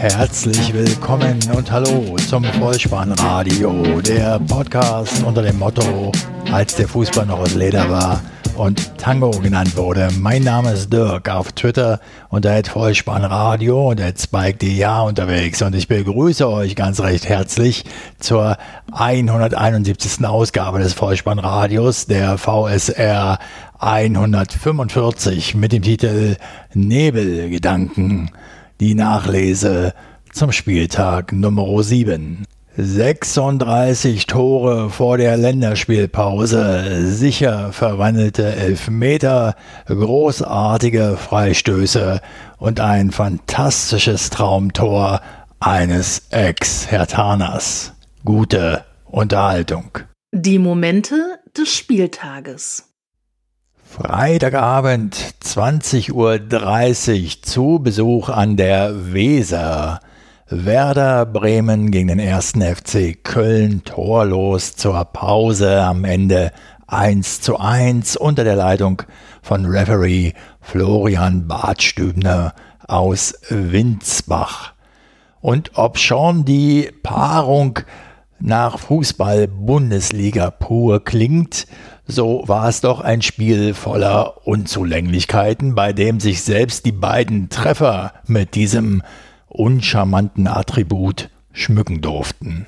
Herzlich willkommen und hallo zum Vollspannradio, der Podcast unter dem Motto, als der Fußball noch aus Leder war und Tango genannt wurde. Mein Name ist Dirk auf Twitter unter Vollspannradio und Spike.de unterwegs und ich begrüße euch ganz recht herzlich zur 171. Ausgabe des Vollspannradios der VSR 145 mit dem Titel Nebelgedanken. Die Nachlese zum Spieltag Nummer 7. 36 Tore vor der Länderspielpause, sicher verwandelte Elfmeter, großartige Freistöße und ein fantastisches Traumtor eines Ex-Hertaners. Gute Unterhaltung. Die Momente des Spieltages. Freitagabend 20.30 Uhr zu Besuch an der Weser. Werder Bremen gegen den ersten FC Köln torlos zur Pause am Ende 1 zu 1 unter der Leitung von Referee Florian Bartstübner aus Winzbach. Und ob schon die Paarung nach Fußball-Bundesliga pur klingt, so war es doch ein Spiel voller Unzulänglichkeiten, bei dem sich selbst die beiden Treffer mit diesem uncharmanten Attribut schmücken durften.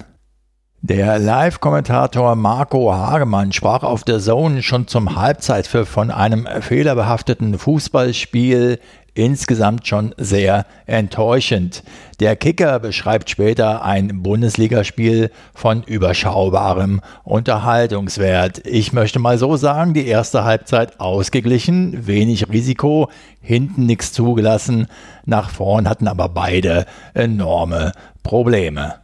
Der Live-Kommentator Marco Hagemann sprach auf der Zone schon zum Halbzeitpfiff von einem fehlerbehafteten Fußballspiel, insgesamt schon sehr enttäuschend. Der Kicker beschreibt später ein Bundesligaspiel von überschaubarem Unterhaltungswert. Ich möchte mal so sagen, die erste Halbzeit ausgeglichen, wenig Risiko, hinten nichts zugelassen, nach vorn hatten aber beide enorme Probleme.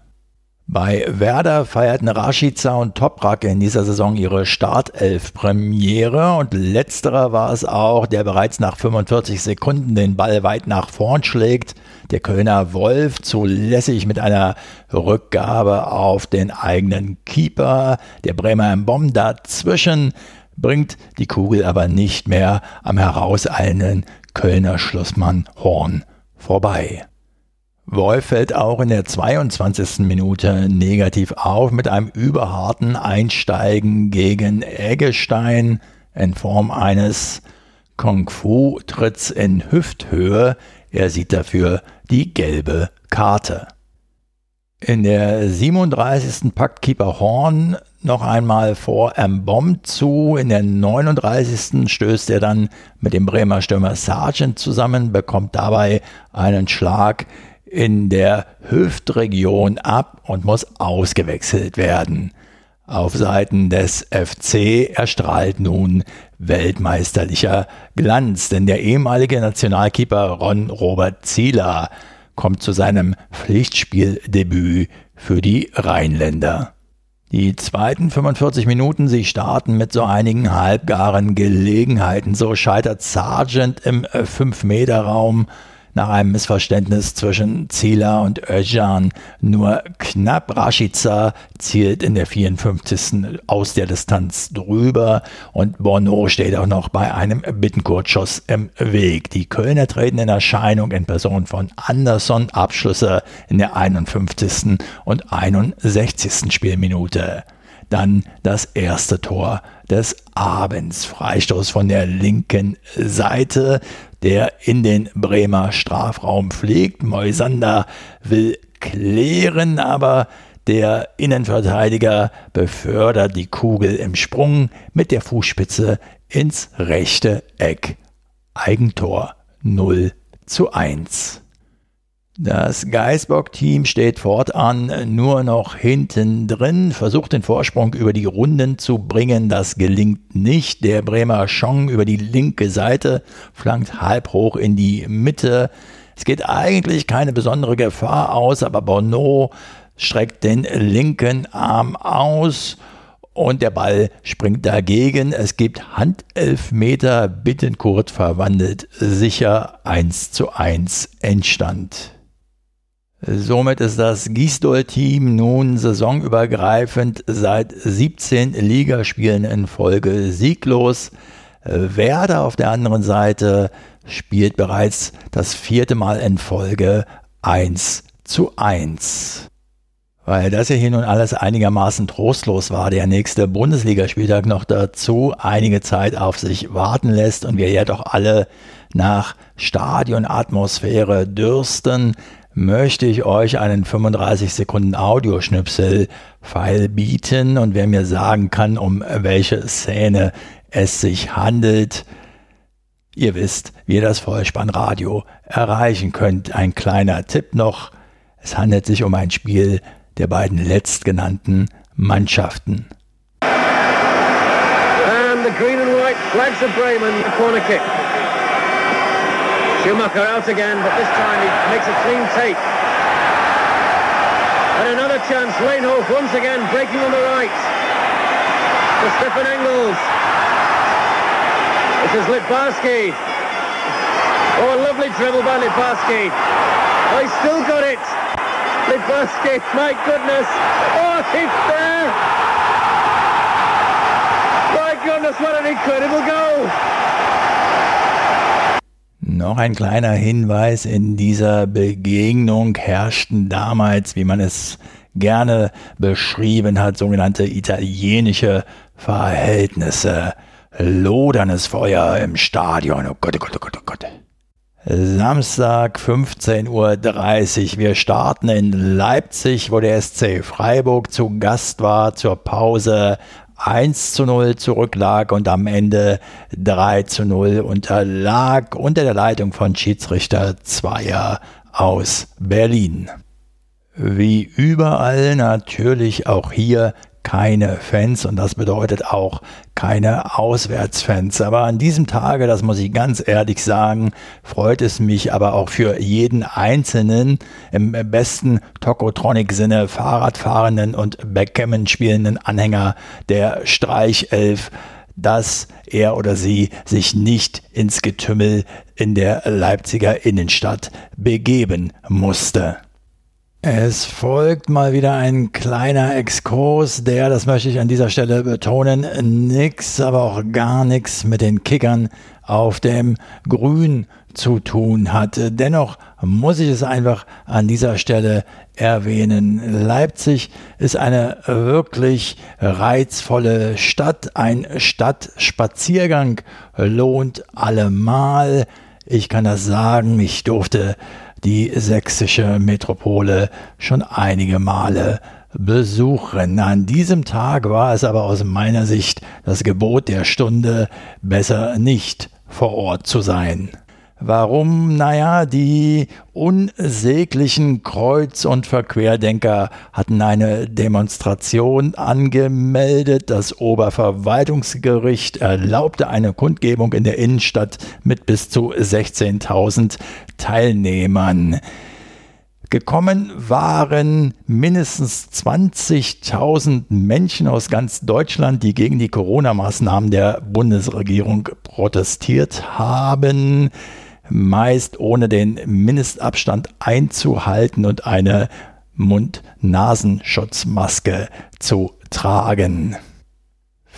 Bei Werder feierten Rashica und Toprak in dieser Saison ihre Startelf-Premiere und letzterer war es auch, der bereits nach 45 Sekunden den Ball weit nach vorn schlägt. Der Kölner Wolf zulässig mit einer Rückgabe auf den eigenen Keeper. Der Bremer Bomb dazwischen bringt die Kugel aber nicht mehr am herauseilenden Kölner Schlussmann Horn vorbei. Wolf fällt auch in der 22. Minute negativ auf mit einem überharten Einsteigen gegen Eggestein in Form eines Kung-Fu-Tritts in Hüfthöhe. Er sieht dafür die gelbe Karte. In der 37. packt Keeper Horn noch einmal vor Mbom zu. In der 39. stößt er dann mit dem Bremer Stürmer Sargent zusammen, bekommt dabei einen Schlag in der Hüftregion ab und muss ausgewechselt werden. Auf Seiten des FC erstrahlt nun weltmeisterlicher Glanz, denn der ehemalige Nationalkeeper Ron Robert Zieler kommt zu seinem Pflichtspieldebüt für die Rheinländer. Die zweiten 45 Minuten, sie starten mit so einigen halbgaren Gelegenheiten. So scheitert Sargent im 5-Meter-Raum nach einem Missverständnis zwischen Zieler und Özcan nur knapp. Rashica zielt in der 54. aus der Distanz drüber und Bono steht auch noch bei einem Bittenkurzschuss im Weg. Die Kölner treten in Erscheinung in Person von Anderson, Abschlüsse in der 51. und 61. Spielminute. Dann das erste Tor des Abends. Freistoß von der linken Seite der in den Bremer Strafraum fliegt. Moisander will klären, aber der Innenverteidiger befördert die Kugel im Sprung mit der Fußspitze ins rechte Eck. Eigentor 0 zu 1. Das Geisbock-Team steht fortan nur noch hinten drin, versucht den Vorsprung über die Runden zu bringen. Das gelingt nicht. Der Bremer Schong über die linke Seite flankt halb hoch in die Mitte. Es geht eigentlich keine besondere Gefahr aus, aber Bono streckt den linken Arm aus und der Ball springt dagegen. Es gibt Handelfmeter. Bittenkurt verwandelt sicher 1 zu 1 Endstand. Somit ist das Gisdol-Team nun saisonübergreifend seit 17 Ligaspielen in Folge sieglos. Werder auf der anderen Seite spielt bereits das vierte Mal in Folge 1 zu 1. Weil das ja hier nun alles einigermaßen trostlos war, der nächste Bundesligaspieltag noch dazu einige Zeit auf sich warten lässt und wir ja doch alle nach Stadionatmosphäre dürsten, möchte ich euch einen 35 Sekunden Audioschnipsel Pfeil bieten und wer mir sagen kann, um welche Szene es sich handelt, ihr wisst, wie ihr das Vollspannradio erreichen könnt. Ein kleiner Tipp noch, es handelt sich um ein Spiel der beiden letztgenannten Mannschaften. And the green and white flags of Bremen, corner kick. Schumacher out again, but this time he makes a clean take. And another chance, Leinhoff once again breaking on the right. To Stefan Engels. This is Litbarski. Oh, a lovely dribble by Litbarski. Oh, he's still got it. Litbarski, my goodness. Oh, it's there. My goodness, what an incredible goal. Noch ein kleiner Hinweis, in dieser Begegnung herrschten damals, wie man es gerne beschrieben hat, sogenannte italienische Verhältnisse. Lodernes Feuer im Stadion. Oh Gott, oh Gott, oh Gott, oh Gott. Samstag 15.30 Uhr. Wir starten in Leipzig, wo der SC Freiburg zu Gast war zur Pause 1 zu 0 zurücklag und am Ende 3 zu 0 unterlag unter der Leitung von Schiedsrichter Zweier aus Berlin. Wie überall natürlich auch hier keine Fans und das bedeutet auch keine Auswärtsfans. Aber an diesem Tage, das muss ich ganz ehrlich sagen, freut es mich aber auch für jeden einzelnen im besten Tokotronic-Sinne Fahrradfahrenden und Backgammon spielenden Anhänger der Streichelf dass er oder sie sich nicht ins Getümmel in der Leipziger Innenstadt begeben musste. Es folgt mal wieder ein kleiner Exkurs, der, das möchte ich an dieser Stelle betonen, nix, aber auch gar nichts mit den Kickern auf dem Grün zu tun hat. Dennoch muss ich es einfach an dieser Stelle erwähnen. Leipzig ist eine wirklich reizvolle Stadt. Ein Stadtspaziergang lohnt allemal. Ich kann das sagen, ich durfte die sächsische Metropole schon einige Male besuchen. An diesem Tag war es aber aus meiner Sicht das Gebot der Stunde, besser nicht vor Ort zu sein. Warum? Naja, die unsäglichen Kreuz- und Verquerdenker hatten eine Demonstration angemeldet. Das Oberverwaltungsgericht erlaubte eine Kundgebung in der Innenstadt mit bis zu 16.000 Teilnehmern. Gekommen waren mindestens 20.000 Menschen aus ganz Deutschland, die gegen die Corona-Maßnahmen der Bundesregierung protestiert haben meist ohne den Mindestabstand einzuhalten und eine Mund-Nasenschutzmaske zu tragen.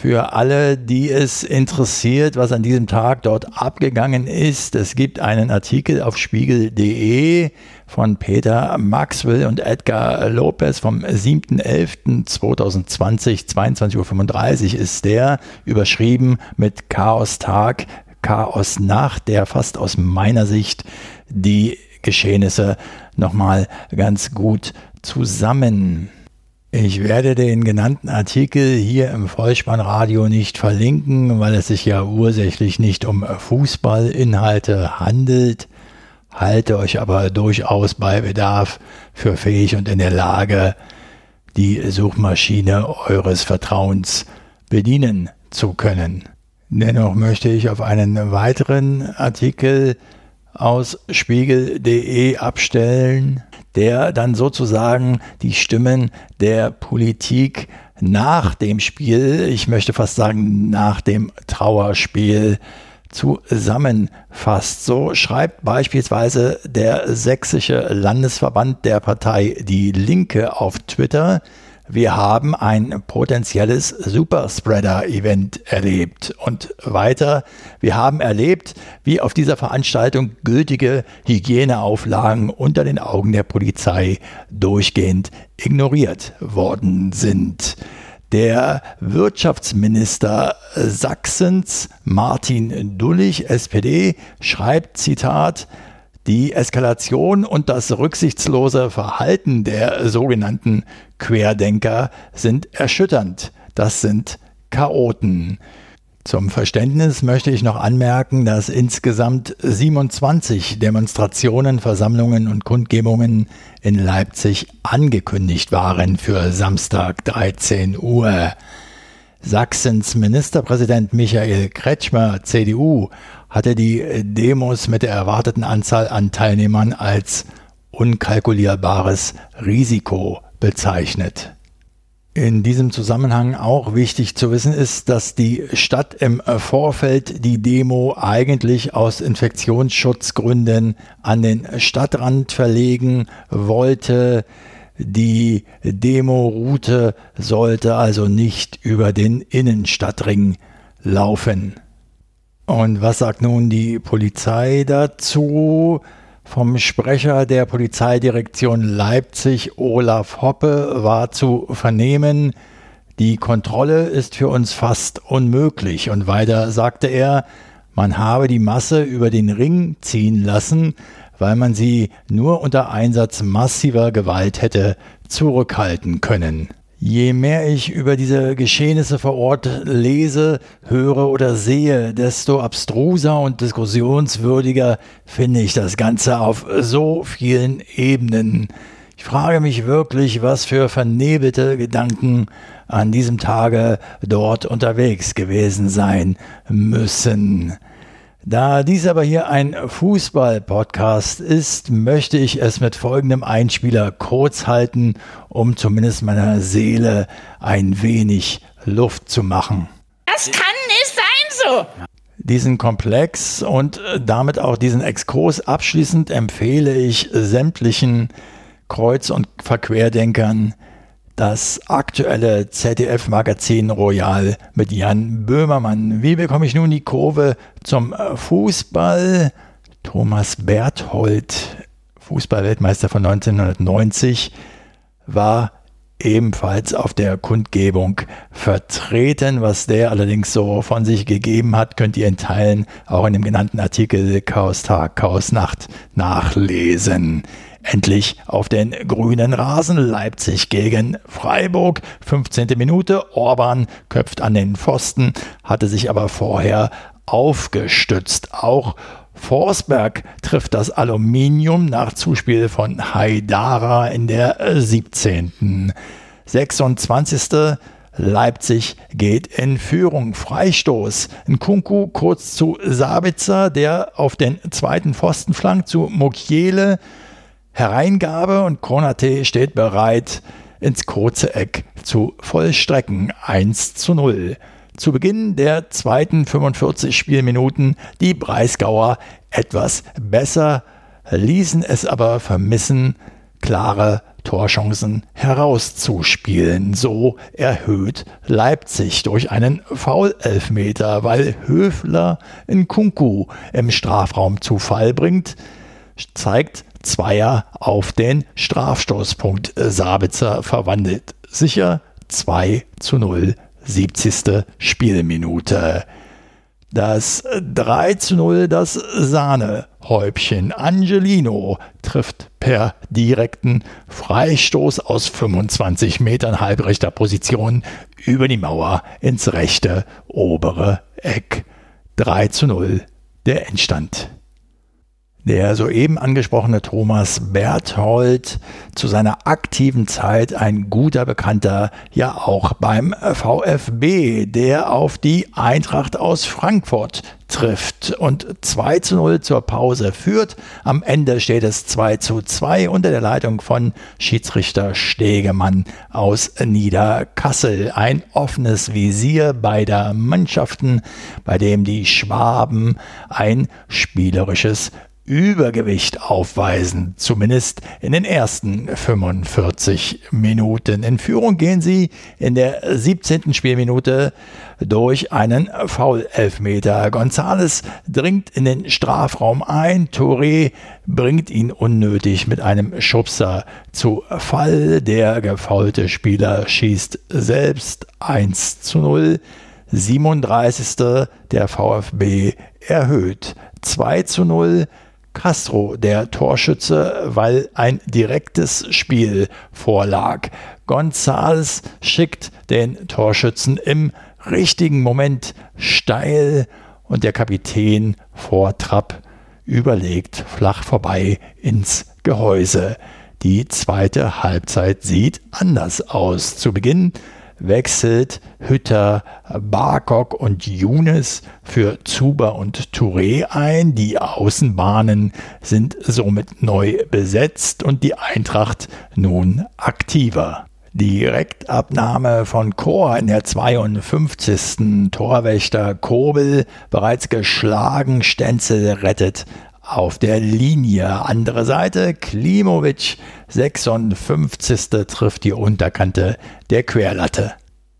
Für alle, die es interessiert, was an diesem Tag dort abgegangen ist, es gibt einen Artikel auf spiegel.de von Peter Maxwell und Edgar Lopez vom 7.11.2020, 22.35 Uhr ist der, überschrieben mit Chaos Tag Chaos nach, der fast aus meiner Sicht die Geschehnisse nochmal ganz gut zusammen. Ich werde den genannten Artikel hier im Vollspannradio nicht verlinken, weil es sich ja ursächlich nicht um Fußballinhalte handelt, halte euch aber durchaus bei Bedarf für fähig und in der Lage, die Suchmaschine eures Vertrauens bedienen zu können. Dennoch möchte ich auf einen weiteren Artikel aus spiegel.de abstellen, der dann sozusagen die Stimmen der Politik nach dem Spiel, ich möchte fast sagen nach dem Trauerspiel, zusammenfasst. So schreibt beispielsweise der sächsische Landesverband der Partei Die Linke auf Twitter, wir haben ein potenzielles Superspreader-Event erlebt. Und weiter, wir haben erlebt, wie auf dieser Veranstaltung gültige Hygieneauflagen unter den Augen der Polizei durchgehend ignoriert worden sind. Der Wirtschaftsminister Sachsens, Martin Dullich, SPD, schreibt, Zitat, die Eskalation und das rücksichtslose Verhalten der sogenannten Querdenker sind erschütternd. Das sind Chaoten. Zum Verständnis möchte ich noch anmerken, dass insgesamt 27 Demonstrationen, Versammlungen und Kundgebungen in Leipzig angekündigt waren für Samstag 13 Uhr. Sachsens Ministerpräsident Michael Kretschmer, CDU, hatte die Demos mit der erwarteten Anzahl an Teilnehmern als unkalkulierbares Risiko bezeichnet. In diesem Zusammenhang auch wichtig zu wissen ist, dass die Stadt im Vorfeld die Demo eigentlich aus Infektionsschutzgründen an den Stadtrand verlegen wollte. Die Demoroute sollte also nicht über den Innenstadtring laufen. Und was sagt nun die Polizei dazu? Vom Sprecher der Polizeidirektion Leipzig, Olaf Hoppe, war zu vernehmen, die Kontrolle ist für uns fast unmöglich. Und weiter sagte er, man habe die Masse über den Ring ziehen lassen, weil man sie nur unter Einsatz massiver Gewalt hätte zurückhalten können. Je mehr ich über diese Geschehnisse vor Ort lese, höre oder sehe, desto abstruser und diskussionswürdiger finde ich das Ganze auf so vielen Ebenen. Ich frage mich wirklich, was für vernebelte Gedanken an diesem Tage dort unterwegs gewesen sein müssen. Da dies aber hier ein Fußball-Podcast ist, möchte ich es mit folgendem Einspieler kurz halten, um zumindest meiner Seele ein wenig Luft zu machen. Das kann nicht sein so. Diesen Komplex und damit auch diesen Exkurs abschließend empfehle ich sämtlichen Kreuz- und Verquerdenkern, das aktuelle ZDF-Magazin Royal mit Jan Böhmermann. Wie bekomme ich nun die Kurve zum Fußball? Thomas Berthold, Fußballweltmeister von 1990, war ebenfalls auf der Kundgebung vertreten. Was der allerdings so von sich gegeben hat, könnt ihr in Teilen auch in dem genannten Artikel Chaos Tag, Chaos Nacht nachlesen. Endlich auf den grünen Rasen Leipzig gegen Freiburg. 15. Minute. Orban köpft an den Pfosten, hatte sich aber vorher aufgestützt. Auch Forsberg trifft das Aluminium nach Zuspiel von Haidara in der 17. 26. Leipzig geht in Führung. Freistoß. Nkunku kurz zu Sabitzer, der auf den zweiten Pfosten flankt zu Mokiele. Hereingabe und Konate steht bereit, ins kurze Eck zu vollstrecken. 1 zu 0. Zu Beginn der zweiten 45 Spielminuten die Breisgauer etwas besser, ließen es aber vermissen, klare Torchancen herauszuspielen. So erhöht Leipzig durch einen Foul-Elfmeter, weil Höfler in Kunku im Strafraum zu Fall bringt, zeigt Zweier auf den Strafstoßpunkt. Sabitzer verwandelt sicher 2 zu 0, 70. Spielminute. Das 3 zu 0, das Sahnehäubchen. Angelino trifft per direkten Freistoß aus 25 Metern halbrechter Position über die Mauer ins rechte obere Eck. 3 zu 0 der Endstand. Der soeben angesprochene Thomas Berthold, zu seiner aktiven Zeit ein guter Bekannter, ja auch beim VfB, der auf die Eintracht aus Frankfurt trifft und 2 zu 0 zur Pause führt. Am Ende steht es 2 zu 2 unter der Leitung von Schiedsrichter Stegemann aus Niederkassel. Ein offenes Visier beider Mannschaften, bei dem die Schwaben ein spielerisches Übergewicht aufweisen, zumindest in den ersten 45 Minuten. In Führung gehen sie in der 17. Spielminute durch einen Foul-Elfmeter. Gonzales dringt in den Strafraum ein, Touré bringt ihn unnötig mit einem Schubser zu Fall. Der gefaulte Spieler schießt selbst 1 zu 0. 37. Der VfB erhöht 2 zu 0. Castro der Torschütze, weil ein direktes Spiel vorlag. Gonzales schickt den Torschützen im richtigen Moment steil und der Kapitän vor Trapp überlegt flach vorbei ins Gehäuse. Die zweite Halbzeit sieht anders aus. Zu Beginn wechselt Hütter, Barkok und Younes für Zuber und Touré ein. Die Außenbahnen sind somit neu besetzt und die Eintracht nun aktiver. Direktabnahme von Chor in der 52. Torwächter Kobel bereits geschlagen, Stenzel rettet auf der Linie. Andere Seite, Klimovic, 56. trifft die Unterkante der Querlatte.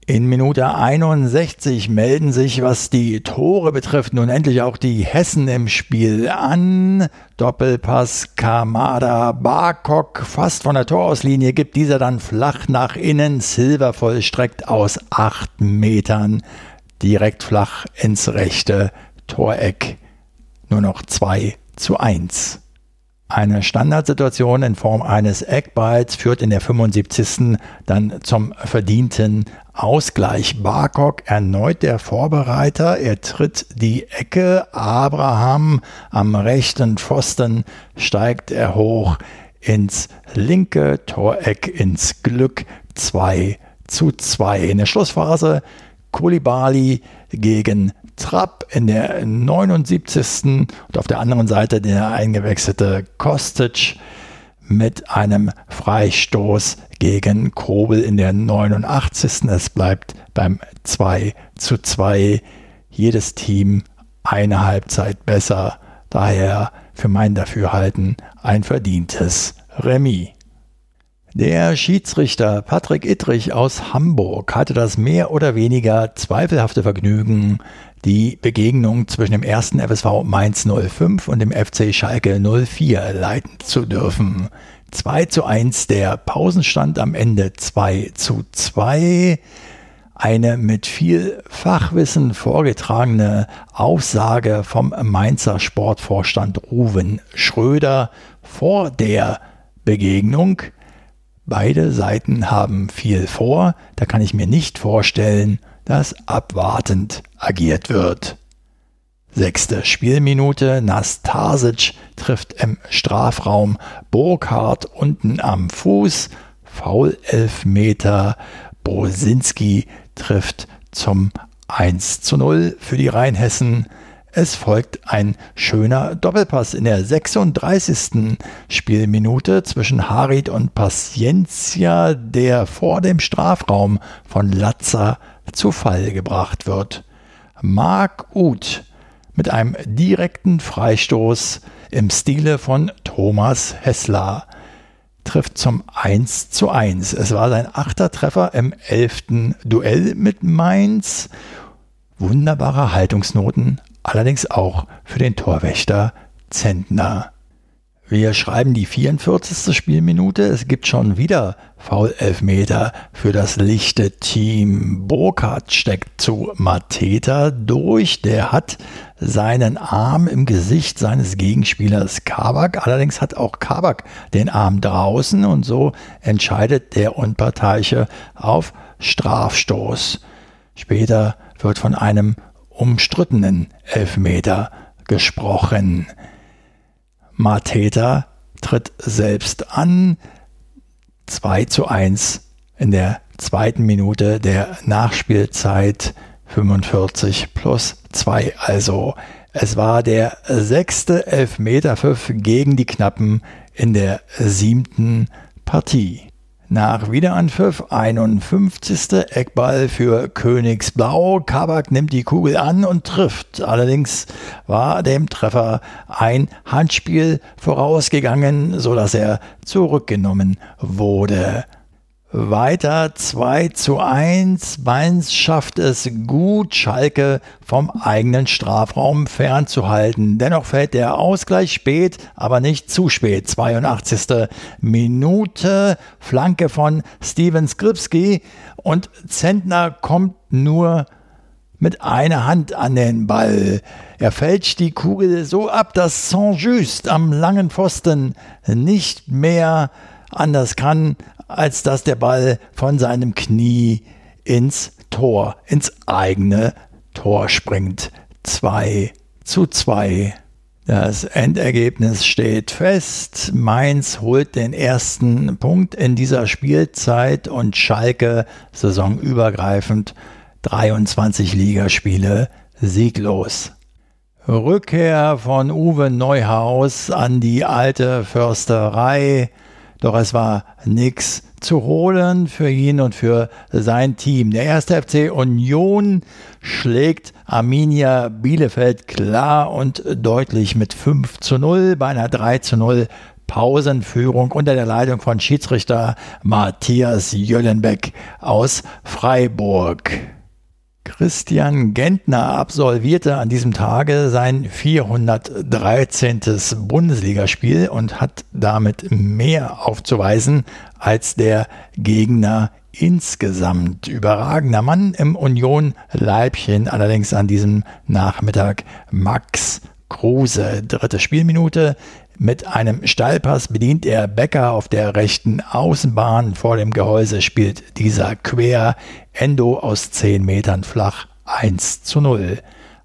In Minute 61 melden sich, was die Tore betrifft, nun endlich auch die Hessen im Spiel an. Doppelpass Kamada Barkok fast von der Torauslinie gibt dieser dann flach nach innen. Silver vollstreckt aus 8 Metern direkt flach ins rechte Toreck. Nur noch 2 zu 1. Eine Standardsituation in Form eines Eckballs führt in der 75. dann zum verdienten Ausgleich. Barkok erneut der Vorbereiter. Er tritt die Ecke. Abraham am rechten Pfosten steigt er hoch ins linke Toreck ins Glück 2 zu 2. In der Schlussphase Kulibali gegen Trapp in der 79. und auf der anderen Seite der eingewechselte Kostic mit einem Freistoß gegen Kobel in der 89. Es bleibt beim 2 zu 2. Jedes Team eine Halbzeit besser. Daher für mein Dafürhalten ein verdientes Remis. Der Schiedsrichter Patrick Ittrich aus Hamburg hatte das mehr oder weniger zweifelhafte Vergnügen, die Begegnung zwischen dem ersten FSV Mainz 05 und dem FC Schalke 04 leiten zu dürfen. 2 zu 1 der Pausenstand am Ende 2 zu 2. Eine mit viel Fachwissen vorgetragene Aussage vom Mainzer Sportvorstand Ruven Schröder vor der Begegnung Beide Seiten haben viel vor, da kann ich mir nicht vorstellen, dass abwartend agiert wird. Sechste Spielminute, Nastasic trifft im Strafraum Burkhardt unten am Fuß, Foul Elfmeter, Bosinski trifft zum 1 zu 0 für die Rheinhessen. Es folgt ein schöner Doppelpass in der 36. Spielminute zwischen Harid und Paciencia, der vor dem Strafraum von Latza zu Fall gebracht wird. Marc Uth mit einem direkten Freistoß im Stile von Thomas Hessler trifft zum 1 zu 1. Es war sein achter Treffer im elften Duell mit Mainz. Wunderbare Haltungsnoten allerdings auch für den Torwächter Zentner. Wir schreiben die 44. Spielminute. Es gibt schon wieder Foul-Elfmeter für das lichte Team. Burkhardt steckt zu Mateta durch. Der hat seinen Arm im Gesicht seines Gegenspielers Kabak. Allerdings hat auch Kabak den Arm draußen und so entscheidet der Unparteiche auf Strafstoß. Später wird von einem umstrittenen Elfmeter gesprochen. Mateta tritt selbst an. 2 zu 1 in der zweiten Minute der Nachspielzeit 45 plus 2 also. Es war der sechste Elfmeterpfiff gegen die Knappen in der siebten Partie. Nach Wiederanpfiff 51. Eckball für Königsblau. Kabak nimmt die Kugel an und trifft. Allerdings war dem Treffer ein Handspiel vorausgegangen, sodass er zurückgenommen wurde. Weiter 2 zu 1. Mainz schafft es gut, Schalke vom eigenen Strafraum fernzuhalten. Dennoch fällt der Ausgleich spät, aber nicht zu spät. 82. Minute, Flanke von Steven Skripski und Zentner kommt nur mit einer Hand an den Ball. Er fälscht die Kugel so ab, dass Saint-Just am langen Pfosten nicht mehr anders kann, als dass der Ball von seinem Knie ins Tor, ins eigene Tor springt. 2 zu 2. Das Endergebnis steht fest. Mainz holt den ersten Punkt in dieser Spielzeit und Schalke saisonübergreifend 23 Ligaspiele sieglos. Rückkehr von Uwe Neuhaus an die alte Försterei. Doch es war nichts zu holen für ihn und für sein Team. Der erste FC Union schlägt Arminia Bielefeld klar und deutlich mit 5 zu 0 bei einer 3 zu 0 Pausenführung unter der Leitung von Schiedsrichter Matthias Jöllenbeck aus Freiburg. Christian Gentner absolvierte an diesem Tage sein 413. Bundesligaspiel und hat damit mehr aufzuweisen als der Gegner insgesamt. Überragender Mann im Union Leibchen, allerdings an diesem Nachmittag Max Kruse. Dritte Spielminute. Mit einem Steilpass bedient er Becker auf der rechten Außenbahn. Vor dem Gehäuse spielt dieser quer. Endo aus 10 Metern flach 1 zu 0.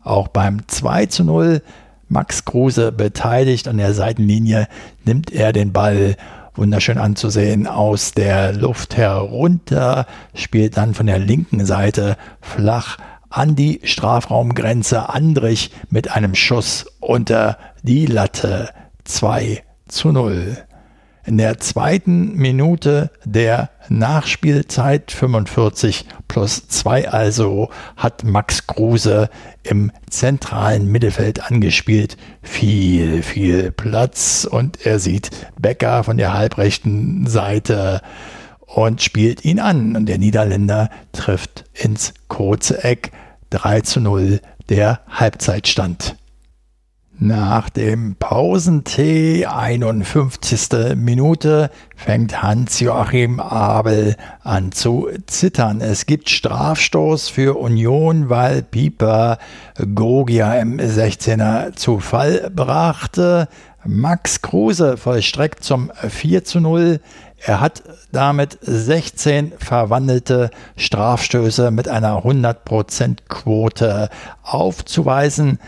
Auch beim 2 zu 0 Max Kruse beteiligt an der Seitenlinie, nimmt er den Ball wunderschön anzusehen aus der Luft herunter, spielt dann von der linken Seite flach an die Strafraumgrenze Andrich mit einem Schuss unter die Latte. 2 zu 0. In der zweiten Minute der Nachspielzeit 45 plus 2 also hat Max Kruse im zentralen Mittelfeld angespielt. Viel, viel Platz und er sieht Becker von der halbrechten Seite und spielt ihn an. Und der Niederländer trifft ins kurze Eck 3 zu 0 der Halbzeitstand. Nach dem Pausentee, 51. Minute, fängt Hans-Joachim Abel an zu zittern. Es gibt Strafstoß für Union, weil Pieper Gogia im 16er zu Fall brachte. Max Kruse vollstreckt zum 4 zu 0. Er hat damit 16 verwandelte Strafstöße mit einer 100% Quote aufzuweisen.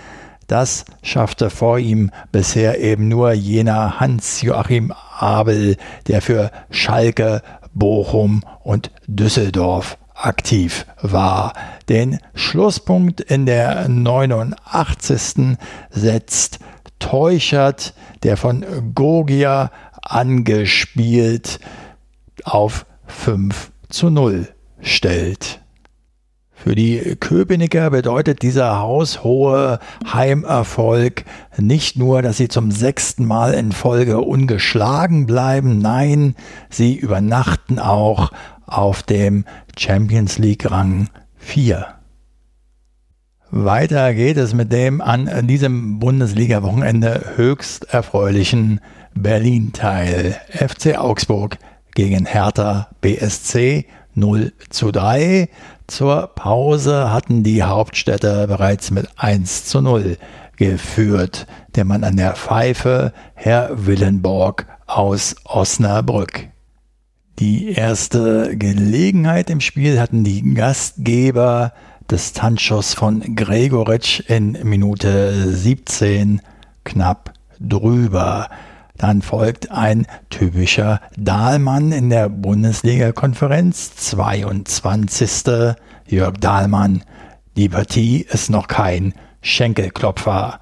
Das schaffte vor ihm bisher eben nur jener Hans-Joachim Abel, der für Schalke, Bochum und Düsseldorf aktiv war. Den Schlusspunkt in der 89. setzt Teuchert, der von Gogia angespielt auf 5 zu 0 stellt. Für die Köpenicker bedeutet dieser haushohe Heimerfolg nicht nur, dass sie zum sechsten Mal in Folge ungeschlagen bleiben, nein, sie übernachten auch auf dem Champions League Rang 4. Weiter geht es mit dem an diesem Bundesliga-Wochenende höchst erfreulichen Berlin-Teil. FC Augsburg gegen Hertha BSC 0 zu 3. Zur Pause hatten die Hauptstädter bereits mit 1 zu 0 geführt. Der Mann an der Pfeife, Herr Willenborg aus Osnabrück. Die erste Gelegenheit im Spiel hatten die Gastgeber des Tanzschuss von Gregoritsch in Minute 17 knapp drüber. Dann folgt ein typischer Dahlmann in der Bundesliga-Konferenz, 22. Jörg Dahlmann. Die Partie ist noch kein Schenkelklopfer.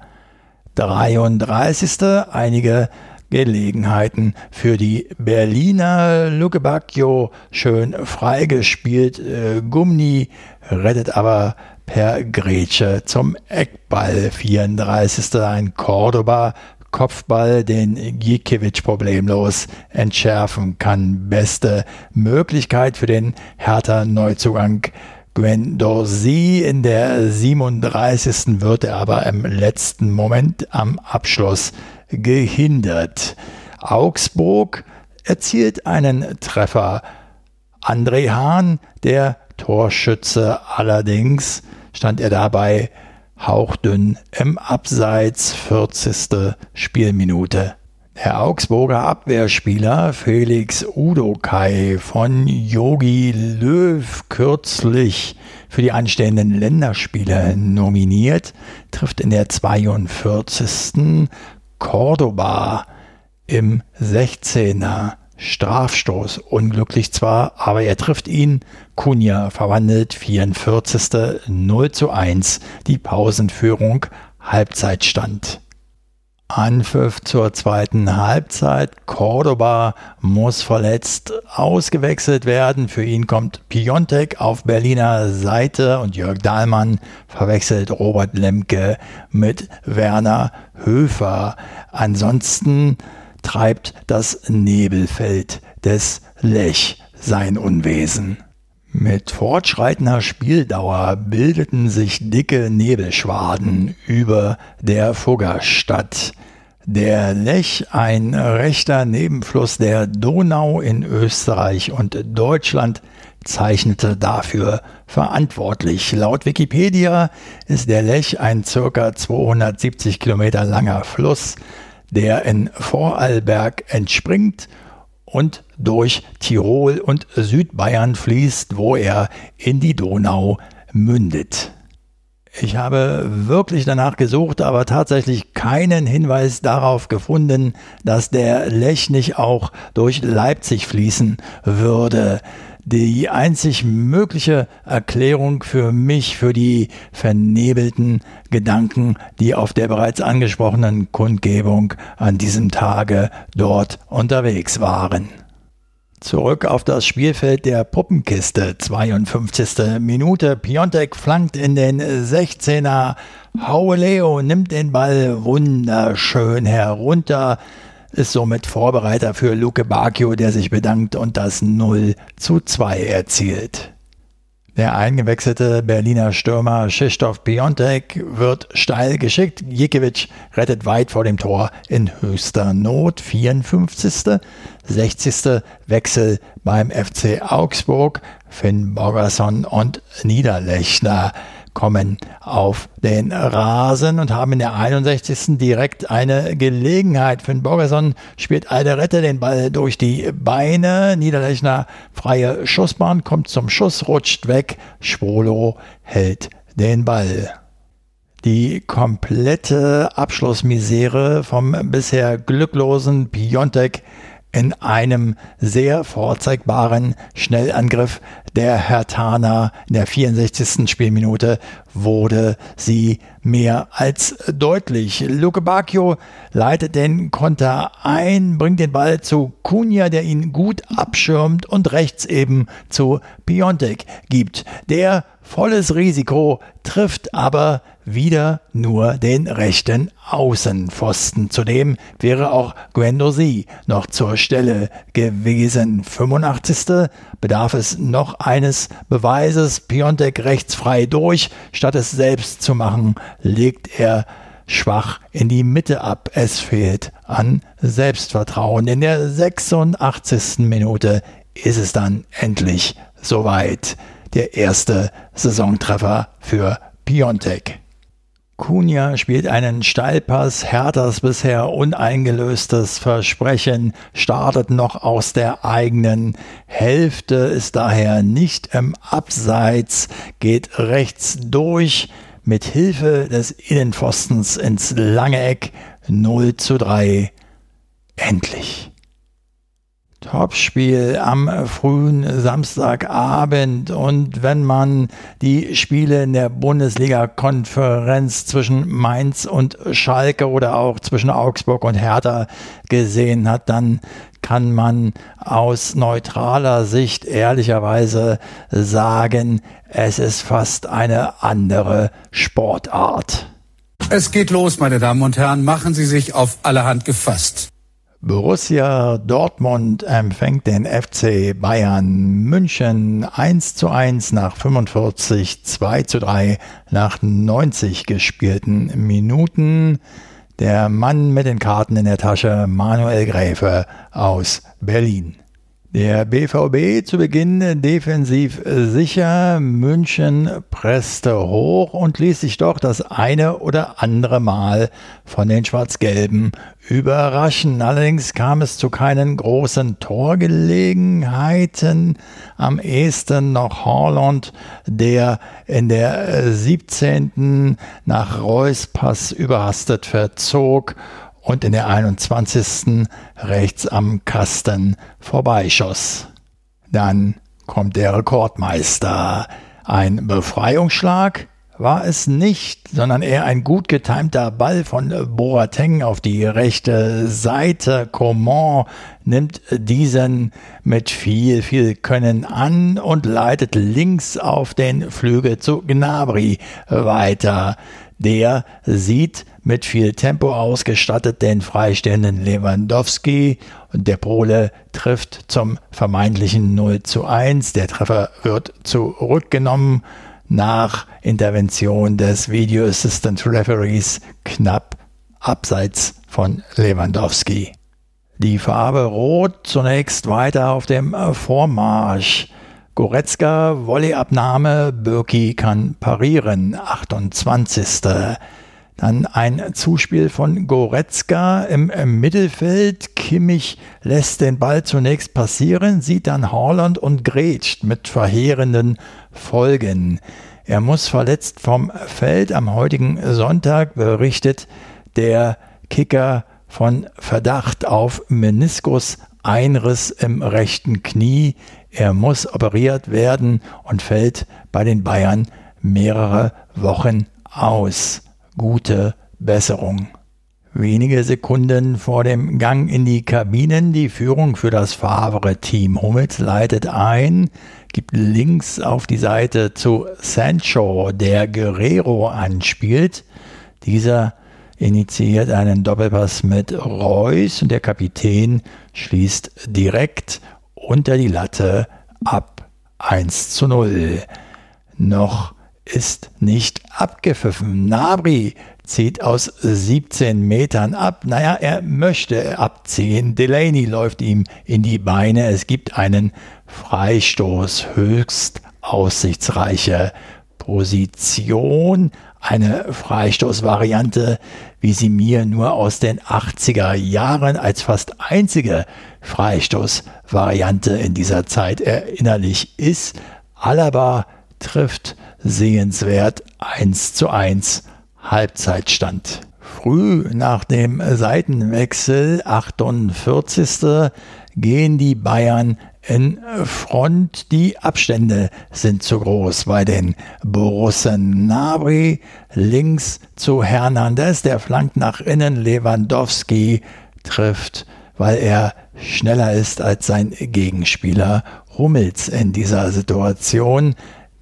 33. Einige Gelegenheiten für die Berliner. Luke Bacchio schön freigespielt. Äh, Gumni rettet aber per Grätsche zum Eckball. 34. ein Cordoba Kopfball, den Gikiewicz problemlos entschärfen kann. Beste Möglichkeit für den Hertha Neuzugang Gwen Dorsey. In der 37. wird er aber im letzten Moment am Abschluss gehindert. Augsburg erzielt einen Treffer. André Hahn, der Torschütze allerdings, stand er dabei hauchdünn im Abseits 40. Spielminute. Der Augsburger Abwehrspieler Felix Udokai von Yogi Löw kürzlich für die anstehenden Länderspiele nominiert, trifft in der 42. Cordoba im 16er. Strafstoß. Unglücklich zwar, aber er trifft ihn. Kunja verwandelt 44. 0 zu 1 die Pausenführung Halbzeitstand. Anpfiff zur zweiten Halbzeit. Cordoba muss verletzt ausgewechselt werden. Für ihn kommt Piontek auf Berliner Seite und Jörg Dahlmann verwechselt Robert Lemke mit Werner Höfer. Ansonsten treibt das Nebelfeld des Lech sein Unwesen. Mit fortschreitender Spieldauer bildeten sich dicke Nebelschwaden über der Fuggerstadt. Der Lech, ein rechter Nebenfluss der Donau in Österreich und Deutschland, zeichnete dafür verantwortlich. Laut Wikipedia ist der Lech ein ca. 270 Kilometer langer Fluss, der in Vorarlberg entspringt und durch Tirol und Südbayern fließt, wo er in die Donau mündet. Ich habe wirklich danach gesucht, aber tatsächlich keinen Hinweis darauf gefunden, dass der Lech nicht auch durch Leipzig fließen würde die einzig mögliche Erklärung für mich, für die vernebelten Gedanken, die auf der bereits angesprochenen Kundgebung an diesem Tage dort unterwegs waren. Zurück auf das Spielfeld der Puppenkiste. 52. Minute. Piontek flankt in den 16er. Hauleo nimmt den Ball wunderschön herunter ist somit Vorbereiter für Luke Bacchio, der sich bedankt und das 0 zu 2 erzielt. Der eingewechselte Berliner Stürmer Krzysztof Piontek wird steil geschickt. Jikiewicz rettet weit vor dem Tor in höchster Not. 54. 60. Wechsel beim FC Augsburg. Finn Borgerson und Niederlechner kommen auf den Rasen und haben in der 61. direkt eine Gelegenheit. Finn Borgerson spielt Alderette den Ball durch die Beine. Niederlechner freie Schussbahn, kommt zum Schuss, rutscht weg. Schwolo hält den Ball. Die komplette Abschlussmisere vom bisher glücklosen Piontek in einem sehr vorzeigbaren Schnellangriff der Hertaner in der 64. Spielminute wurde sie mehr als deutlich. Luke Bacchio leitet den Konter ein, bringt den Ball zu Kunja, der ihn gut abschirmt und rechts eben zu Piontek gibt. Der volles Risiko trifft aber wieder nur den rechten Außenpfosten. Zudem wäre auch Guendouzi noch zur Stelle gewesen. 85. bedarf es noch eines Beweises. Piontek rechts frei durch. Statt es selbst zu machen, legt er schwach in die Mitte ab. Es fehlt an Selbstvertrauen. In der 86. Minute ist es dann endlich soweit. Der erste Saisontreffer für Piontek. Kunja spielt einen Steilpass, Herthas bisher uneingelöstes Versprechen, startet noch aus der eigenen Hälfte, ist daher nicht im Abseits, geht rechts durch, mit Hilfe des Innenpfostens ins lange Eck 0 zu 3. Endlich. Topspiel am frühen Samstagabend. Und wenn man die Spiele in der Bundesliga-Konferenz zwischen Mainz und Schalke oder auch zwischen Augsburg und Hertha gesehen hat, dann kann man aus neutraler Sicht ehrlicherweise sagen, es ist fast eine andere Sportart. Es geht los, meine Damen und Herren. Machen Sie sich auf allerhand gefasst. Borussia Dortmund empfängt den FC Bayern München 1 zu 1 nach 45, 2 zu 3 nach 90 gespielten Minuten. Der Mann mit den Karten in der Tasche, Manuel Gräfe aus Berlin. Der BVB zu Beginn defensiv sicher. München presste hoch und ließ sich doch das eine oder andere Mal von den Schwarz-Gelben überraschen. Allerdings kam es zu keinen großen Torgelegenheiten. Am ehesten noch Horland, der in der 17. nach Reus Pass überhastet verzog und in der 21. rechts am Kasten vorbeischoss. Dann kommt der Rekordmeister. Ein Befreiungsschlag war es nicht, sondern eher ein gut getimter Ball von Boateng auf die rechte Seite. Coman nimmt diesen mit viel, viel Können an und leitet links auf den Flügel zu Gnabry weiter. Der sieht mit viel Tempo ausgestattet den freistehenden Lewandowski und der Pole trifft zum vermeintlichen 0 zu 1. Der Treffer wird zurückgenommen nach Intervention des Video Assistant Referees knapp abseits von Lewandowski. Die Farbe Rot zunächst weiter auf dem Vormarsch. Goretzka, Volleyabnahme, Birki kann parieren, 28. Dann ein Zuspiel von Goretzka im, Mittelfeld. Kimmich lässt den Ball zunächst passieren, sieht dann Haaland und grätscht mit verheerenden Folgen. Er muss verletzt vom Feld. Am heutigen Sonntag berichtet der Kicker von Verdacht auf Meniskus Einriss im rechten Knie. Er muss operiert werden und fällt bei den Bayern mehrere Wochen aus gute Besserung. Wenige Sekunden vor dem Gang in die Kabinen die Führung für das Favre-Team. Hummels leitet ein, gibt links auf die Seite zu Sancho, der Guerrero anspielt. Dieser initiiert einen Doppelpass mit Reus und der Kapitän schließt direkt unter die Latte ab 1 zu 0. Noch ist nicht abgepfiffen. Nabri zieht aus 17 Metern ab. Naja, er möchte abziehen. Delaney läuft ihm in die Beine. Es gibt einen Freistoß. Höchst aussichtsreiche Position. Eine Freistoßvariante, wie sie mir nur aus den 80er Jahren als fast einzige Freistoßvariante in dieser Zeit erinnerlich ist. Alaba trifft sehenswert 1 zu 1 Halbzeitstand. Früh nach dem Seitenwechsel 48. gehen die Bayern in Front. Die Abstände sind zu groß bei den Borussen. Nabri links zu Hernandez, der flankt nach innen. Lewandowski trifft, weil er schneller ist als sein Gegenspieler Hummels in dieser Situation.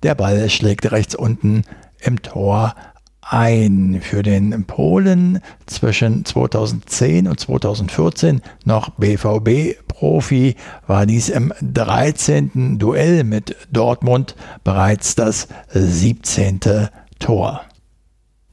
Der Ball schlägt rechts unten im Tor ein. Für den Polen zwischen 2010 und 2014 noch BVB-Profi war dies im 13. Duell mit Dortmund bereits das 17. Tor.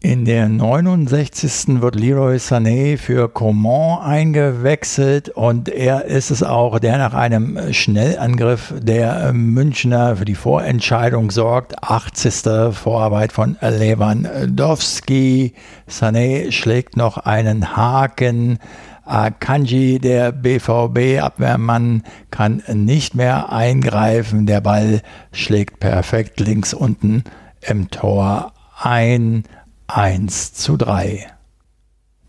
In der 69. wird Leroy Sané für Coman eingewechselt und er ist es auch, der nach einem Schnellangriff der Münchner für die Vorentscheidung sorgt. 80. Vorarbeit von Lewandowski. Sané schlägt noch einen Haken. Akanji, der BVB-Abwehrmann, kann nicht mehr eingreifen. Der Ball schlägt perfekt links unten im Tor ein. 1 zu 3.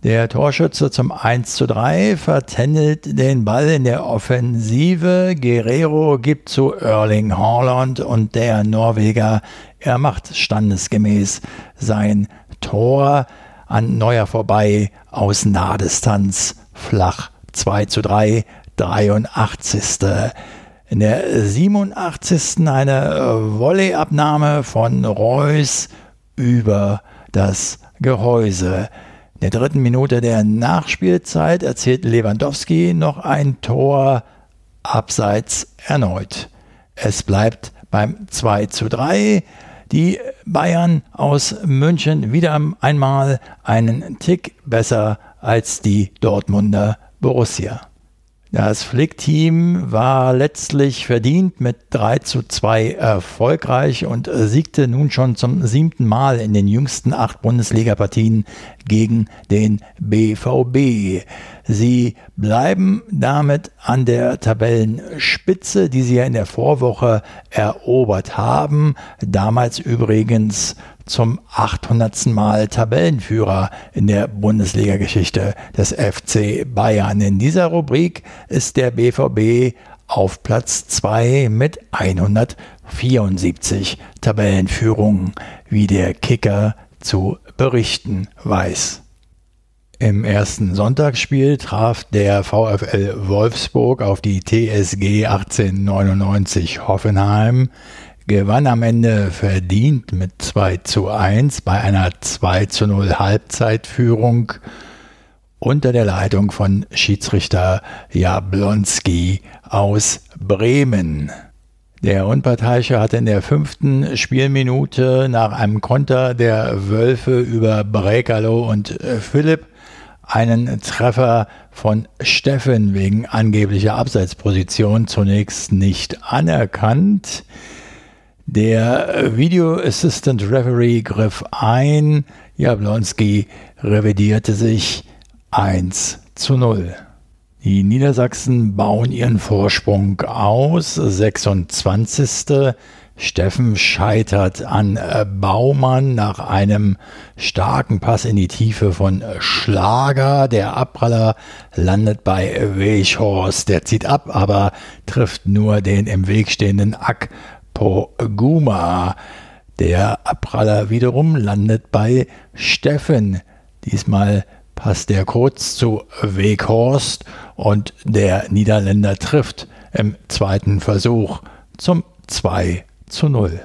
Der Torschütze zum 1 zu 3 vertändelt den Ball in der Offensive. Guerrero gibt zu Erling Haaland und der Norweger, er macht standesgemäß sein Tor an Neuer vorbei aus Nahdistanz flach 2 zu 3, 83. In der 87. eine Volleyabnahme von Reus über das Gehäuse. In der dritten Minute der Nachspielzeit erzielt Lewandowski noch ein Tor abseits erneut. Es bleibt beim 2 zu 3. Die Bayern aus München wieder einmal einen Tick besser als die Dortmunder Borussia. Das Flick-Team war letztlich verdient mit 3 zu 2 erfolgreich und siegte nun schon zum siebten Mal in den jüngsten acht Bundesliga-Partien gegen den BVB. Sie bleiben damit an der Tabellenspitze, die sie ja in der Vorwoche erobert haben. Damals übrigens zum 800. Mal Tabellenführer in der Bundesliga-Geschichte des FC Bayern. In dieser Rubrik ist der BVB auf Platz 2 mit 174 Tabellenführungen, wie der Kicker zu berichten weiß. Im ersten Sonntagsspiel traf der VfL Wolfsburg auf die TSG 1899 Hoffenheim gewann am Ende verdient mit 2 zu 1 bei einer 2 zu 0 Halbzeitführung unter der Leitung von Schiedsrichter Jablonski aus Bremen. Der Unparteiische hatte in der fünften Spielminute nach einem Konter der Wölfe über Brekalo und Philipp einen Treffer von Steffen wegen angeblicher Abseitsposition zunächst nicht anerkannt. Der Video Assistant Referee griff ein. Jablonski revidierte sich 1 zu 0. Die Niedersachsen bauen ihren Vorsprung aus. 26. Steffen scheitert an Baumann nach einem starken Pass in die Tiefe von Schlager. Der Abpraller landet bei Weghorst. Der zieht ab, aber trifft nur den im Weg stehenden Ack Poguma. Der Abpraller wiederum landet bei Steffen. Diesmal passt der kurz zu Weghorst und der Niederländer trifft im zweiten Versuch zum 2 zu 0.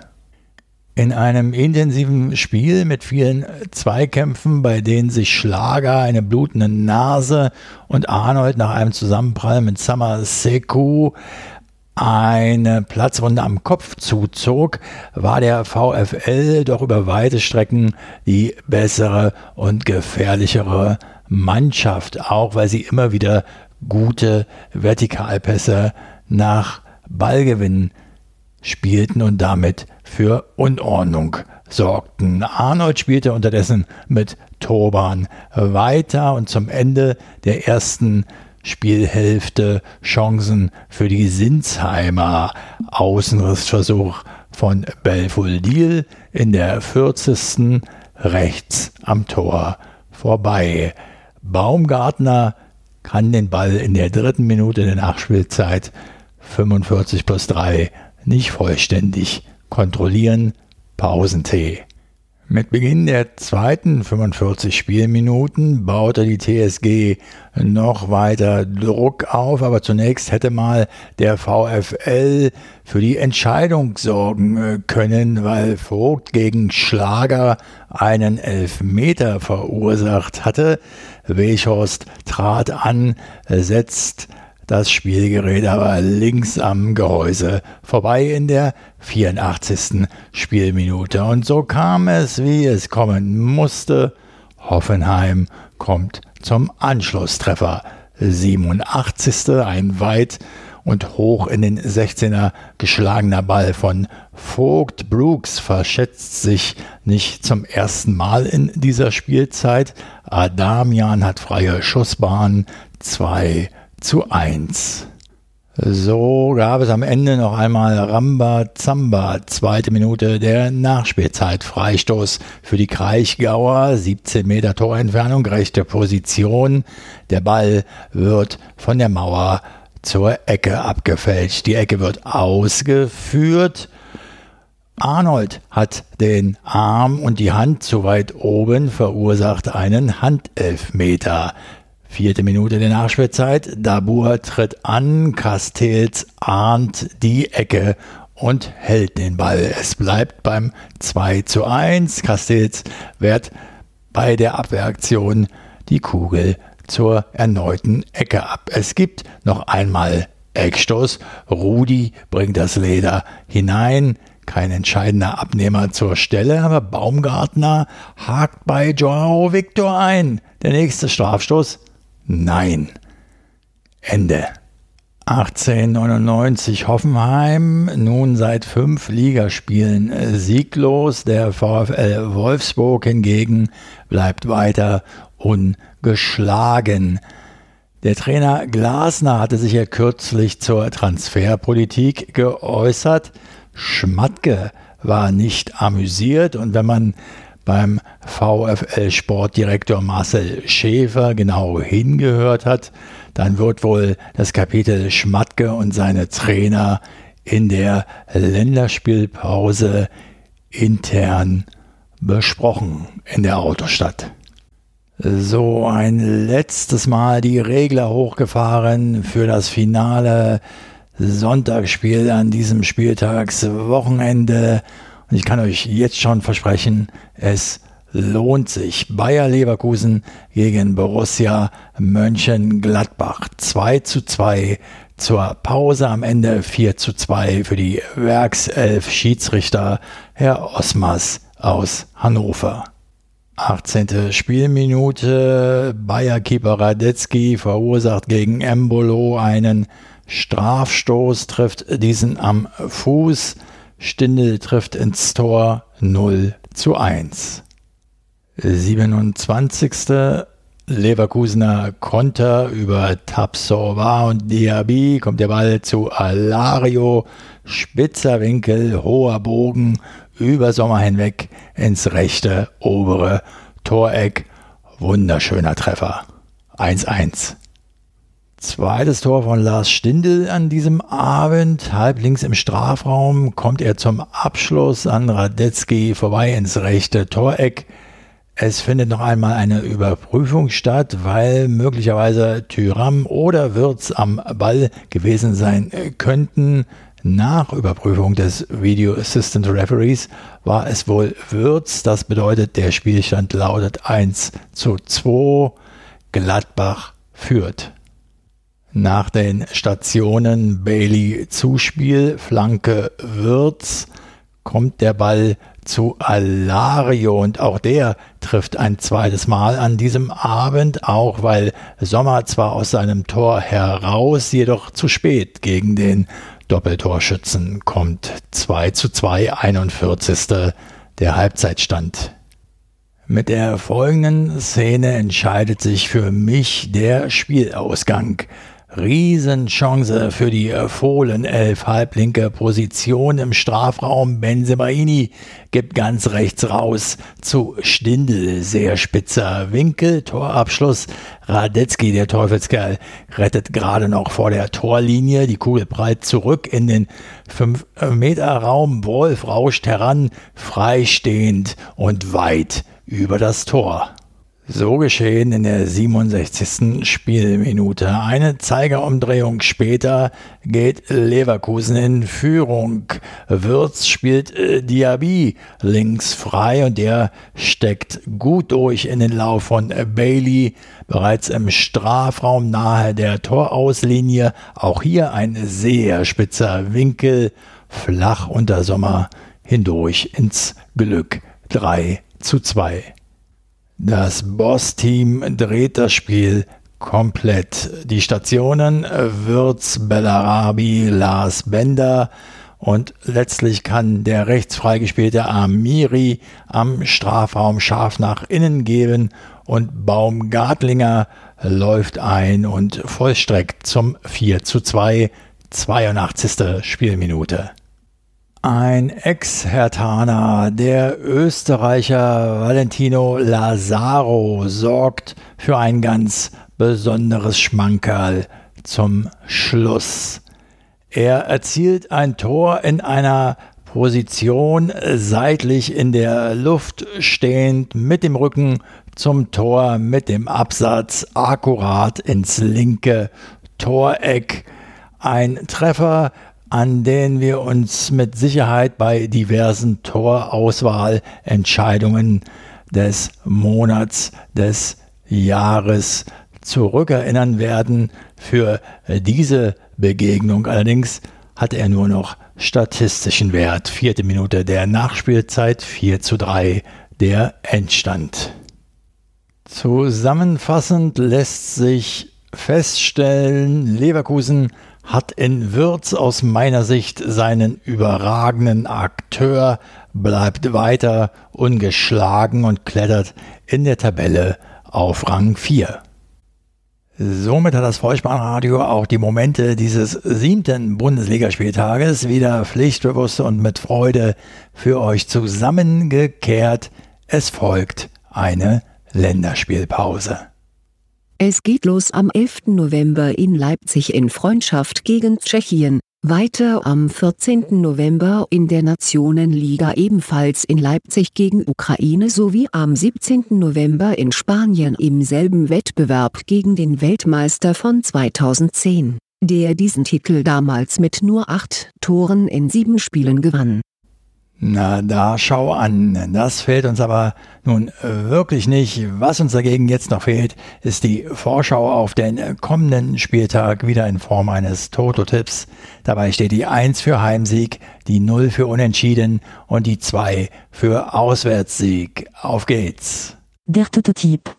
In einem intensiven Spiel mit vielen Zweikämpfen, bei denen sich Schlager eine blutende Nase und Arnold nach einem Zusammenprall mit Summer Seku eine Platzwunde am Kopf zuzog, war der VfL doch über weite Strecken die bessere und gefährlichere Mannschaft, auch weil sie immer wieder gute Vertikalpässe nach Ballgewinn spielten und damit für Unordnung sorgten. Arnold spielte unterdessen mit Turban weiter und zum Ende der ersten Spielhälfte Chancen für die Sinsheimer. Außenrissversuch von Belfodil in der 40. rechts am Tor vorbei. Baumgartner kann den Ball in der dritten Minute der Nachspielzeit 45 plus 3 nicht vollständig kontrollieren. Pausentee. Mit Beginn der zweiten 45 Spielminuten baute die TSG noch weiter Druck auf, aber zunächst hätte mal der VfL für die Entscheidung sorgen äh, können, weil Vogt gegen Schlager einen Elfmeter verursacht hatte. Weghorst trat an, setzt das Spielgerät aber links am Gehäuse vorbei in der 84. Spielminute. Und so kam es, wie es kommen musste. Hoffenheim kommt zum Anschlusstreffer. 87. ein weit und hoch in den 16er geschlagener Ball von Vogt Brooks verschätzt sich nicht zum ersten Mal in dieser Spielzeit. Adamian hat freie Schussbahn. 2 zu 1. So gab es am Ende noch einmal Ramba Zamba, zweite Minute der Nachspielzeit. Freistoß für die Kraichgauer, 17 Meter Torentfernung, rechte Position. Der Ball wird von der Mauer zur Ecke abgefälscht. Die Ecke wird ausgeführt. Arnold hat den Arm und die Hand zu weit oben, verursacht einen Handelfmeter. Vierte Minute der Nachspielzeit. Dabur tritt an. Castells ahnt die Ecke und hält den Ball. Es bleibt beim 2 zu 1. Castells wehrt bei der Abwehraktion die Kugel zur erneuten Ecke ab. Es gibt noch einmal Eckstoß. Rudi bringt das Leder hinein. Kein entscheidender Abnehmer zur Stelle, aber Baumgartner hakt bei Joao Victor ein. Der nächste Strafstoß Nein. Ende. 1899 Hoffenheim, nun seit fünf Ligaspielen sieglos. Der VfL Wolfsburg hingegen bleibt weiter ungeschlagen. Der Trainer Glasner hatte sich ja kürzlich zur Transferpolitik geäußert. Schmatke war nicht amüsiert und wenn man beim VfL Sportdirektor Marcel Schäfer genau hingehört hat, dann wird wohl das Kapitel Schmatke und seine Trainer in der Länderspielpause intern besprochen in der Autostadt. So ein letztes Mal die Regler hochgefahren für das finale Sonntagsspiel an diesem Spieltagswochenende und ich kann euch jetzt schon versprechen, es lohnt sich. Bayer Leverkusen gegen Borussia Mönchengladbach. 2 zu 2 zur Pause am Ende 4 zu 2 für die Werkself Schiedsrichter Herr Osmas aus Hannover. 18. Spielminute. Bayer-Keeper Radetzky verursacht gegen Embolo einen Strafstoß, trifft diesen am Fuß. Stindel trifft ins Tor 0 zu 1. 27. Leverkusener Konter über Tapsova und Diaby kommt der Ball zu Alario. Spitzer Winkel, hoher Bogen über Sommer hinweg ins rechte obere Toreck. Wunderschöner Treffer. 1-1. Zweites Tor von Lars Stindl an diesem Abend. Halb links im Strafraum kommt er zum Abschluss an Radetzky vorbei ins rechte Toreck. Es findet noch einmal eine Überprüfung statt, weil möglicherweise Tyram oder Wirtz am Ball gewesen sein könnten. Nach Überprüfung des Video Assistant Referees war es wohl Wirtz. Das bedeutet, der Spielstand lautet 1 zu 2. Gladbach führt. Nach den Stationen Bailey Zuspiel, Flanke Würz kommt der Ball zu Alario und auch der trifft ein zweites Mal an diesem Abend, auch weil Sommer zwar aus seinem Tor heraus, jedoch zu spät gegen den Doppeltorschützen kommt. 2 zu 2, 41. der Halbzeitstand. Mit der folgenden Szene entscheidet sich für mich der Spielausgang. Riesenchance für die Fohlenelf, halblinke Position im Strafraum. Benzemaini gibt ganz rechts raus zu Stindel, sehr spitzer Winkel, Torabschluss. Radetzky, der Teufelskerl, rettet gerade noch vor der Torlinie, die Kugel breit zurück in den 5-Meter-Raum. Wolf rauscht heran, freistehend und weit über das Tor. So geschehen in der 67. Spielminute. Eine Zeigerumdrehung später geht Leverkusen in Führung. Würz spielt äh, Diaby links frei und der steckt gut durch in den Lauf von Bailey. Bereits im Strafraum nahe der Torauslinie. Auch hier ein sehr spitzer Winkel. Flach unter Sommer hindurch ins Glück. 3 zu 2. Das Boss-Team dreht das Spiel komplett. Die Stationen Würz, Bellarabi, Lars Bender und letztlich kann der rechts freigespielte Amiri am Strafraum scharf nach innen geben und Baumgartlinger läuft ein und vollstreckt zum 4 zu 2 82. Spielminute. Ein Ex-Hertaner, der Österreicher Valentino Lazaro, sorgt für ein ganz besonderes Schmankerl zum Schluss. Er erzielt ein Tor in einer Position seitlich in der Luft stehend mit dem Rücken zum Tor mit dem Absatz akkurat ins linke Toreck. Ein Treffer, an den wir uns mit Sicherheit bei diversen Torauswahlentscheidungen des Monats, des Jahres zurückerinnern werden. Für diese Begegnung allerdings hat er nur noch statistischen Wert. Vierte Minute der Nachspielzeit, 4 zu 3 der Endstand. Zusammenfassend lässt sich feststellen, Leverkusen hat in Würz aus meiner Sicht seinen überragenden Akteur, bleibt weiter ungeschlagen und klettert in der Tabelle auf Rang 4. Somit hat das Vollspannradio auch die Momente dieses siebten Bundesligaspieltages wieder pflichtbewusst und mit Freude für euch zusammengekehrt. Es folgt eine Länderspielpause. Es geht los am 11. November in Leipzig in Freundschaft gegen Tschechien, weiter am 14. November in der Nationenliga ebenfalls in Leipzig gegen Ukraine sowie am 17. November in Spanien im selben Wettbewerb gegen den Weltmeister von 2010, der diesen Titel damals mit nur acht Toren in sieben Spielen gewann na, da schau an. Das fehlt uns aber nun wirklich nicht. Was uns dagegen jetzt noch fehlt, ist die Vorschau auf den kommenden Spieltag wieder in Form eines Toto-Tipps. Dabei steht die 1 für Heimsieg, die 0 für Unentschieden und die 2 für Auswärtssieg. Auf geht's. Der Toto-Tipp.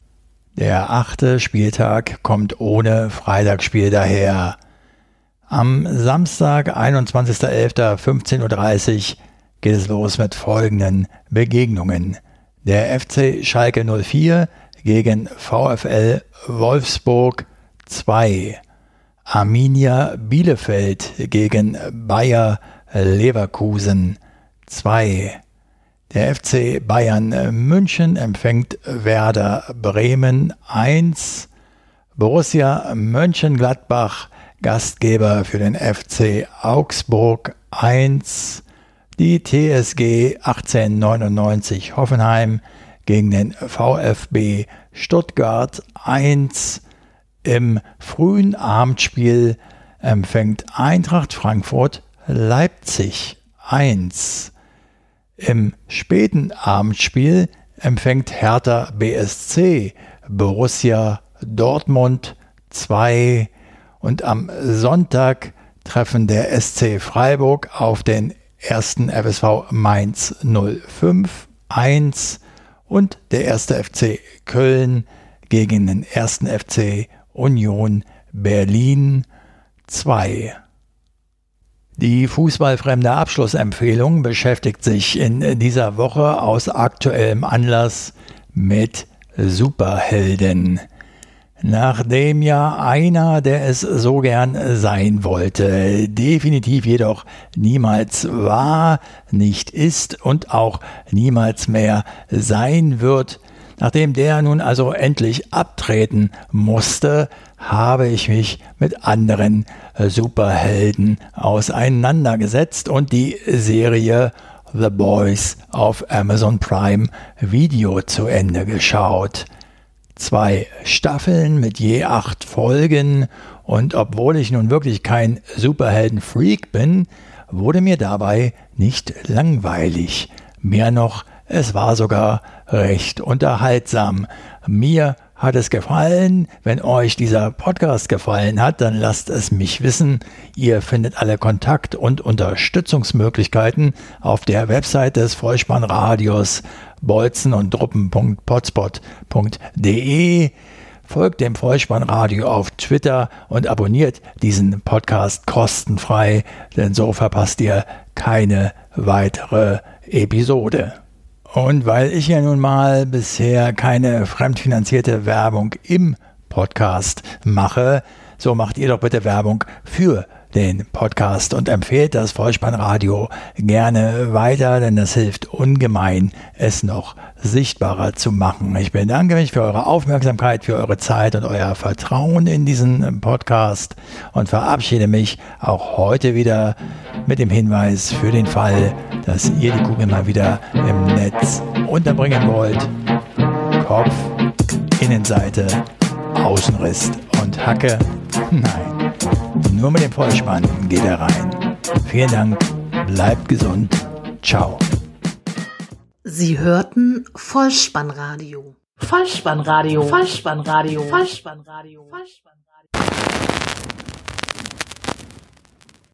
Der achte Spieltag kommt ohne Freitagsspiel daher. Am Samstag, 21.11.15.30 Uhr geht es los mit folgenden Begegnungen. Der FC Schalke 04 gegen VfL Wolfsburg 2. Arminia Bielefeld gegen Bayer Leverkusen 2. Der FC Bayern München empfängt Werder Bremen 1. Borussia Mönchengladbach Gastgeber für den FC Augsburg 1. Die TSG 1899 Hoffenheim gegen den VfB Stuttgart 1 im frühen Abendspiel empfängt Eintracht Frankfurt Leipzig 1. Im späten Abendspiel empfängt Hertha BSC Borussia Dortmund 2 und am Sonntag treffen der SC Freiburg auf den ersten FSV Mainz 05 1 und der erste FC Köln gegen den ersten FC Union Berlin 2. Die fußballfremde Abschlussempfehlung beschäftigt sich in dieser Woche aus aktuellem Anlass mit Superhelden. Nachdem ja einer, der es so gern sein wollte, definitiv jedoch niemals war, nicht ist und auch niemals mehr sein wird, nachdem der nun also endlich abtreten musste, habe ich mich mit anderen Superhelden auseinandergesetzt und die Serie The Boys auf Amazon Prime Video zu Ende geschaut zwei Staffeln mit je acht Folgen und obwohl ich nun wirklich kein Superhelden-Freak bin, wurde mir dabei nicht langweilig. Mehr noch, es war sogar recht unterhaltsam. Mir hat es gefallen? Wenn euch dieser Podcast gefallen hat, dann lasst es mich wissen. Ihr findet alle Kontakt- und Unterstützungsmöglichkeiten auf der Website des Vollspannradios bolzen und druppen.potspot.de. Folgt dem Vollspannradio auf Twitter und abonniert diesen Podcast kostenfrei, denn so verpasst ihr keine weitere Episode. Und weil ich ja nun mal bisher keine fremdfinanzierte Werbung im Podcast mache, so macht ihr doch bitte Werbung für den Podcast und empfehlt das Vollspannradio gerne weiter, denn das hilft ungemein, es noch sichtbarer zu machen. Ich bedanke mich für eure Aufmerksamkeit, für eure Zeit und euer Vertrauen in diesen Podcast und verabschiede mich auch heute wieder mit dem Hinweis für den Fall, dass ihr die Kugel mal wieder im Netz unterbringen wollt. Kopf, Innenseite, Außenriss und Hacke. Nein, nur mit dem Vollspann geht er rein. Vielen Dank, bleibt gesund. Ciao. Sie hörten Vollspannradio. Vollspannradio. Vollspannradio. Vollspannradio. Vollspannradio.